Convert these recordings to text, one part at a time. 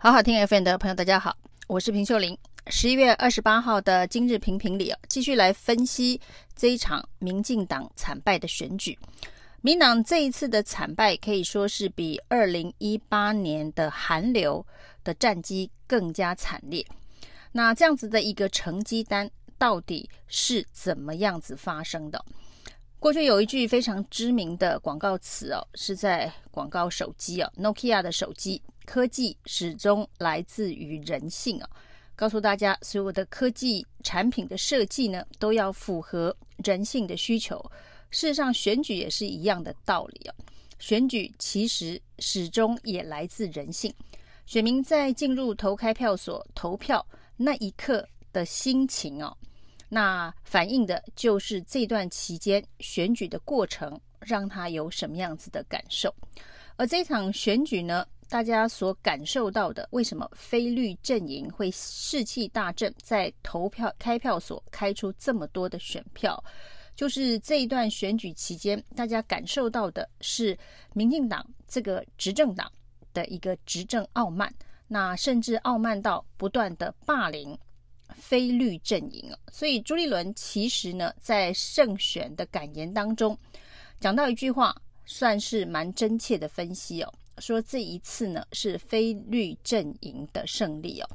好好听 FM 的朋友，大家好，我是平秀玲。十一月二十八号的今日评评里啊，继续来分析这一场民进党惨败的选举。民党这一次的惨败可以说是比二零一八年的韩流的战绩更加惨烈。那这样子的一个成绩单到底是怎么样子发生的？过去有一句非常知名的广告词哦，是在广告手机哦，Nokia 的手机。科技始终来自于人性啊！告诉大家，所有的科技产品的设计呢，都要符合人性的需求。事实上，选举也是一样的道理啊！选举其实始终也来自人性。选民在进入投开票所投票那一刻的心情哦，那反映的就是这段期间选举的过程，让他有什么样子的感受。而这场选举呢，大家所感受到的，为什么非绿阵营会士气大振，在投票开票所开出这么多的选票？就是这一段选举期间，大家感受到的是民进党这个执政党的一个执政傲慢，那甚至傲慢到不断的霸凌非绿阵营。所以朱立伦其实呢，在胜选的感言当中，讲到一句话，算是蛮真切的分析哦。说这一次呢，是非绿阵营的胜利哦，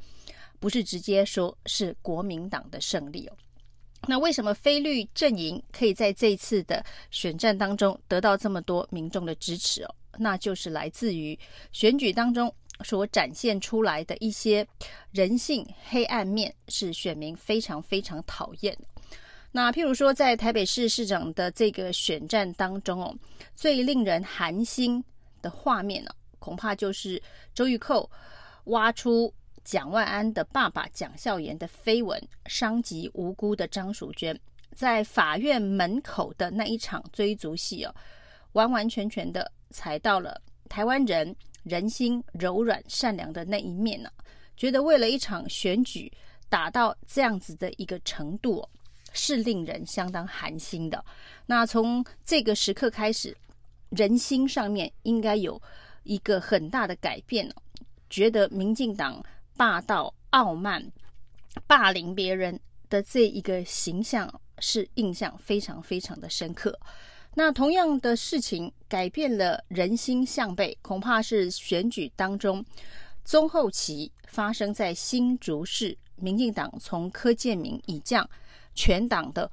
不是直接说是国民党的胜利哦。那为什么非绿阵营可以在这一次的选战当中得到这么多民众的支持哦？那就是来自于选举当中所展现出来的一些人性黑暗面，是选民非常非常讨厌。那譬如说，在台北市市长的这个选战当中哦，最令人寒心的画面呢，恐怕就是周玉蔻挖出蒋万安的爸爸蒋孝严的绯闻，伤及无辜的张淑娟，在法院门口的那一场追逐戏哦，完完全全的踩到了台湾人人心柔软善良的那一面呢，觉得为了一场选举打到这样子的一个程度，是令人相当寒心的。那从这个时刻开始。人心上面应该有一个很大的改变，觉得民进党霸道、傲慢、霸凌别人的这一个形象是印象非常非常的深刻。那同样的事情改变了人心向背，恐怕是选举当中中后期发生在新竹市，民进党从柯建铭以降全党的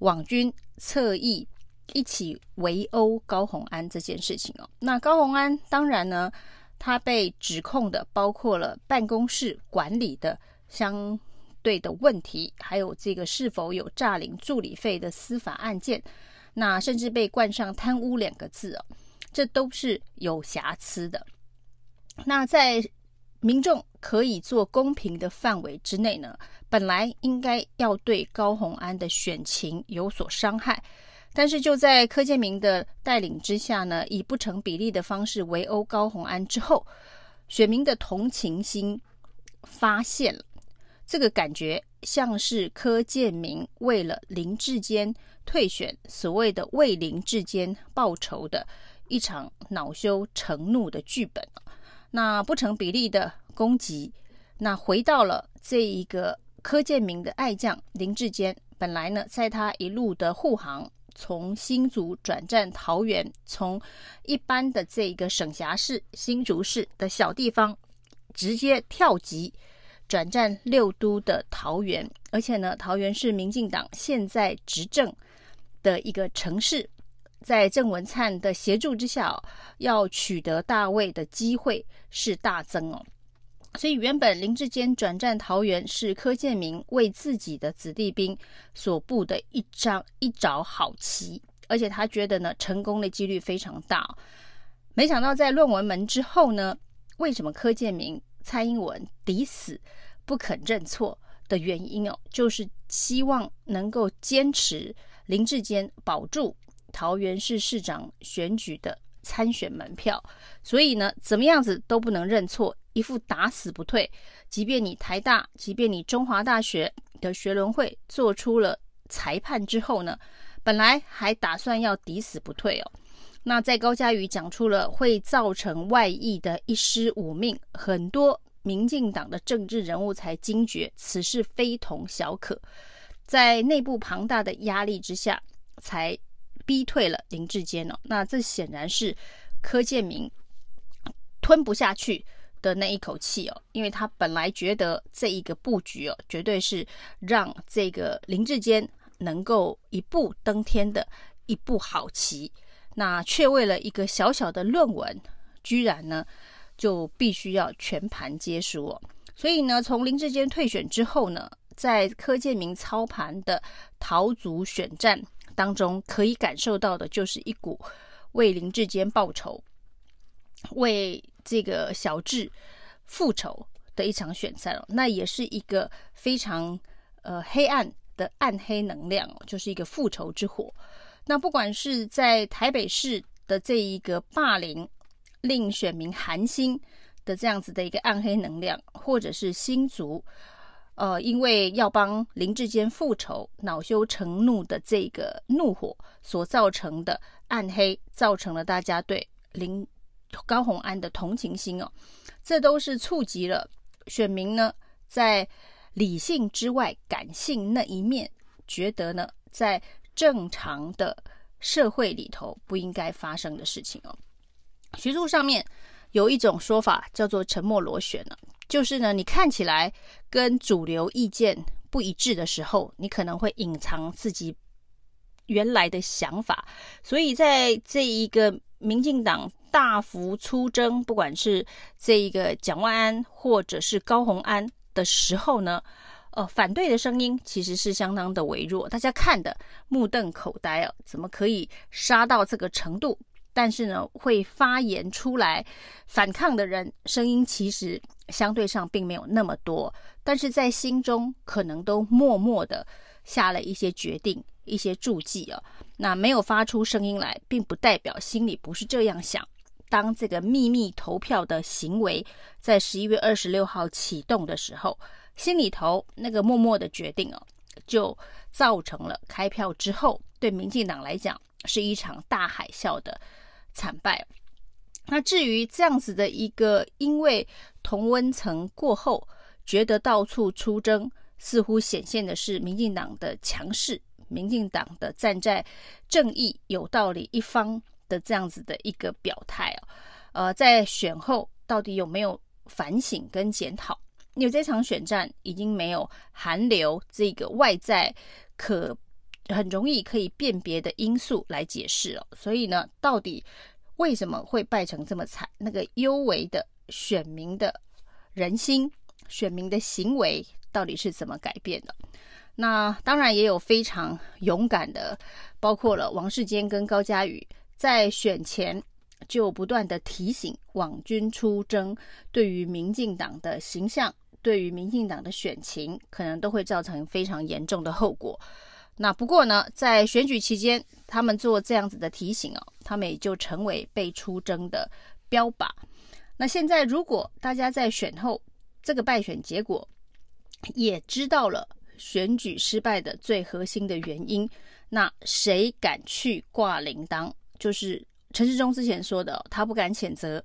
网军侧翼。一起围殴高虹安这件事情哦，那高虹安当然呢，他被指控的包括了办公室管理的相对的问题，还有这个是否有诈领助理费的司法案件，那甚至被冠上贪污两个字哦，这都是有瑕疵的。那在民众可以做公平的范围之内呢，本来应该要对高虹安的选情有所伤害。但是就在柯建铭的带领之下呢，以不成比例的方式围殴高红安之后，选民的同情心发现了，这个感觉像是柯建铭为了林志坚退选，所谓的为林志坚报仇的一场恼羞成怒的剧本。那不成比例的攻击，那回到了这一个柯建铭的爱将林志坚，本来呢，在他一路的护航。从新竹转战桃园，从一般的这个省辖市新竹市的小地方，直接跳级转战六都的桃园，而且呢，桃园是民进党现在执政的一个城市，在郑文灿的协助之下，要取得大位的机会是大增哦。所以，原本林志坚转战桃园是柯建明为自己的子弟兵所布的一张一招好棋，而且他觉得呢，成功的几率非常大。没想到在论文门之后呢，为什么柯建明、蔡英文抵死不肯认错的原因哦，就是希望能够坚持林志坚保住桃园市市长选举的参选门票，所以呢，怎么样子都不能认错。一副打死不退，即便你台大，即便你中华大学的学伦会做出了裁判之后呢，本来还打算要抵死不退哦。那在高嘉瑜讲出了会造成外溢的一尸五命，很多民进党的政治人物才惊觉此事非同小可，在内部庞大的压力之下，才逼退了林志坚哦。那这显然是柯建铭吞不下去的那一口气哦，因为他本来觉得这一个布局哦，绝对是让这个林志坚能够一步登天的一步好棋，那却为了一个小小的论文，居然呢，就必须要全盘皆输哦。所以呢，从林志坚退选之后呢，在柯建铭操盘的桃竹选战当中，可以感受到的就是一股为林志坚报仇、为这个小智复仇的一场选战哦。那也是一个非常呃黑暗的暗黑能量哦，就是一个复仇之火。那不管是在台北市的这一个霸凌，令选民寒心的这样子的一个暗黑能量，或者是新族，呃，因为要帮林志坚复仇，恼羞成怒的这个怒火所造成的暗黑，造成了大家对林高虹安的同情心哦，这都是触及了选民呢，在理性之外感性那一面，觉得呢，在正常的社会里头不应该发生的事情哦。学术上面有一种说法叫做“沉默螺旋”呢，就是呢，你看起来跟主流意见不一致的时候，你可能会隐藏自己原来的想法。所以在这一个民进党大幅出征，不管是这一个蒋万安或者是高虹安的时候呢，呃，反对的声音其实是相当的微弱，大家看的目瞪口呆啊，怎么可以杀到这个程度？但是呢，会发言出来反抗的人声音其实相对上并没有那么多，但是在心中可能都默默的下了一些决定、一些注记啊。那没有发出声音来，并不代表心里不是这样想。当这个秘密投票的行为在十一月二十六号启动的时候，心里头那个默默的决定哦，就造成了开票之后对民进党来讲是一场大海啸的。惨败。那至于这样子的一个，因为同温层过后，觉得到处出征，似乎显现的是民进党的强势，民进党的站在正义、有道理一方的这样子的一个表态哦。呃，在选后到底有没有反省跟检讨？因为这场选战已经没有韩流这个外在可。很容易可以辨别的因素来解释哦，所以呢，到底为什么会败成这么惨？那个幽微的选民的人心、选民的行为到底是怎么改变的？那当然也有非常勇敢的，包括了王世坚跟高嘉宇，在选前就不断的提醒网军出征，对于民进党的形象、对于民进党的选情，可能都会造成非常严重的后果。那不过呢，在选举期间，他们做这样子的提醒哦，他们也就成为被出征的标靶。那现在，如果大家在选后这个败选结果也知道了选举失败的最核心的原因，那谁敢去挂铃铛？就是陈时中之前说的，他不敢谴责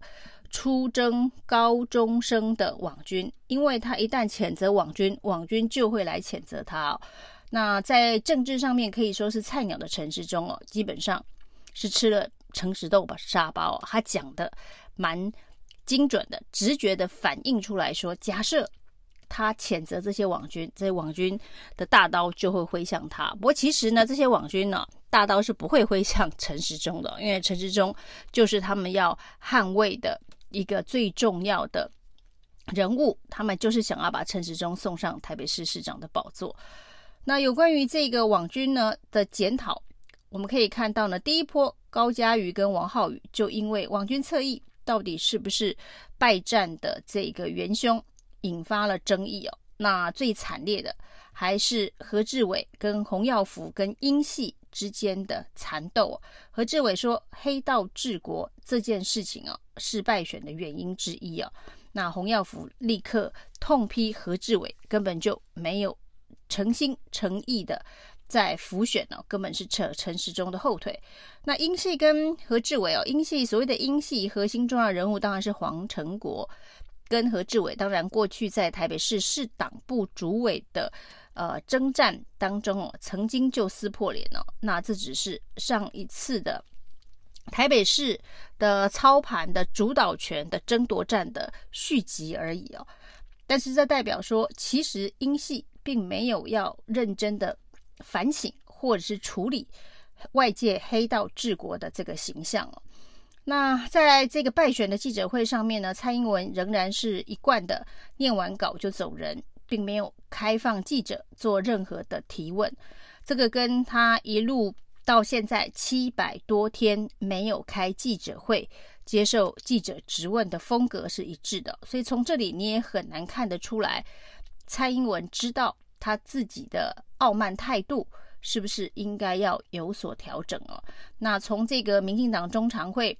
出征高中生的网军，因为他一旦谴责网军，网军就会来谴责他哦。那在政治上面可以说是菜鸟的陈时中哦，基本上是吃了诚实豆吧沙包。他讲的蛮精准的，直觉的反映出来说，假设他谴责这些网军，这些网军的大刀就会挥向他。不过其实呢，这些网军呢，大刀是不会挥向陈时中的，因为陈时中就是他们要捍卫的一个最重要的人物，他们就是想要把陈时中送上台北市市长的宝座。那有关于这个网军呢的检讨，我们可以看到呢，第一波高嘉瑜跟王浩宇就因为网军侧翼到底是不是败战的这个元凶，引发了争议哦。那最惨烈的还是何志伟跟洪耀福跟英系之间的缠斗。何志伟说黑道治国这件事情哦，是败选的原因之一哦。那洪耀福立刻痛批何志伟根本就没有。诚心诚意的在辅选呢、根本是扯陈时中的后腿。那英系跟何志伟哦，英系所谓的英系核心重要人物当然是黄成国，跟何志伟，当然过去在台北市市党部主委的呃征战当中哦，曾经就撕破脸哦。那这只是上一次的台北市的操盘的主导权的争夺战的续集而已哦。但是这代表说，其实英系并没有要认真的反省或者是处理外界黑道治国的这个形象哦。那在这个败选的记者会上面呢，蔡英文仍然是一贯的念完稿就走人，并没有开放记者做任何的提问。这个跟他一路到现在七百多天没有开记者会接受记者质问的风格是一致的。所以从这里你也很难看得出来，蔡英文知道他自己的傲慢态度是不是应该要有所调整哦。那从这个民进党中常会。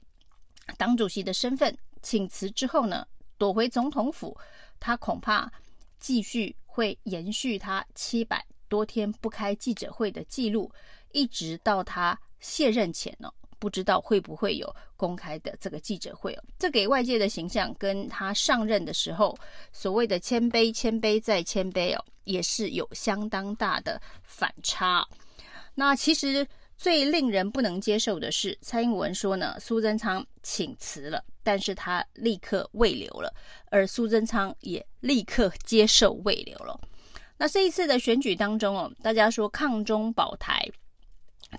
党主席的身份请辞之后呢，躲回总统府，他恐怕继续会延续他七百多天不开记者会的记录，一直到他卸任前呢，不知道会不会有公开的这个记者会哦。这给外界的形象跟他上任的时候所谓的谦卑、谦卑再谦卑哦，也是有相当大的反差。那其实。最令人不能接受的是，蔡英文说呢，苏贞昌请辞了，但是他立刻未留了，而苏贞昌也立刻接受未留了。那这一次的选举当中哦，大家说抗中保台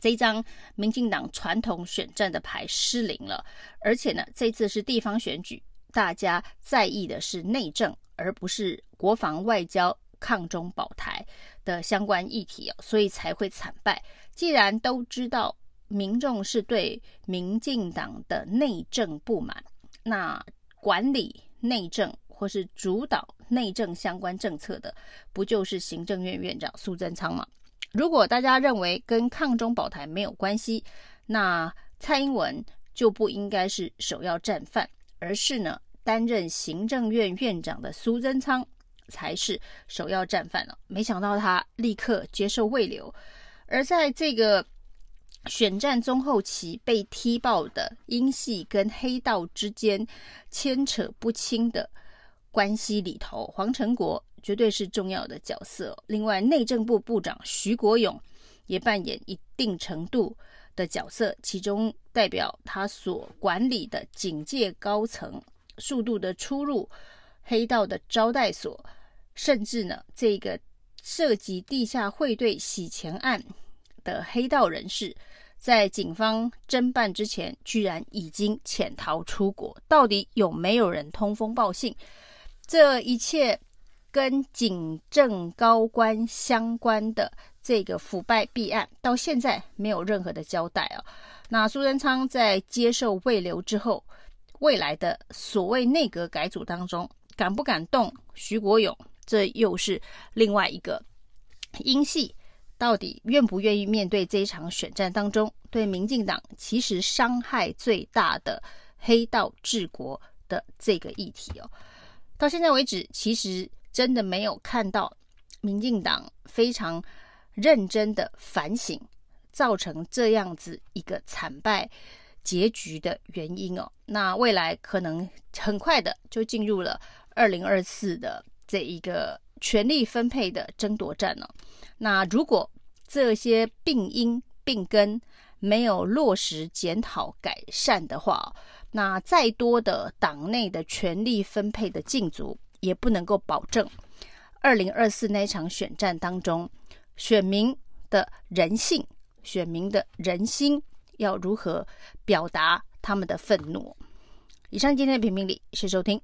这一张民进党传统选战的牌失灵了，而且呢，这次是地方选举，大家在意的是内政，而不是国防外交。抗中保台的相关议题，所以才会惨败。既然都知道民众是对民进党的内政不满，那管理内政或是主导内政相关政策的，不就是行政院院长苏贞昌吗？如果大家认为跟抗中保台没有关系，那蔡英文就不应该是首要战犯，而是呢担任行政院院长的苏贞昌。才是首要战犯了。没想到他立刻接受慰留，而在这个选战中后期被踢爆的英系跟黑道之间牵扯不清的关系里头，黄成国绝对是重要的角色。另外，内政部部长徐国勇也扮演一定程度的角色，其中代表他所管理的警界高层速度的出入黑道的招待所。甚至呢，这个涉及地下汇兑洗钱案的黑道人士，在警方侦办之前，居然已经潜逃出国。到底有没有人通风报信？这一切跟警政高官相关的这个腐败弊案，到现在没有任何的交代啊。那苏贞昌在接受慰留之后，未来的所谓内阁改组当中，敢不敢动徐国勇？这又是另外一个英系，到底愿不愿意面对这一场选战当中对民进党其实伤害最大的黑道治国的这个议题哦？到现在为止，其实真的没有看到民进党非常认真的反省造成这样子一个惨败结局的原因哦。那未来可能很快的就进入了二零二四的。这一个权力分配的争夺战呢，那如果这些病因病根没有落实检讨改善的话，那再多的党内的权力分配的禁足，也不能够保证二零二四那场选战当中选民的人性、选民的人心要如何表达他们的愤怒。以上今天的评评理，谢谢收听。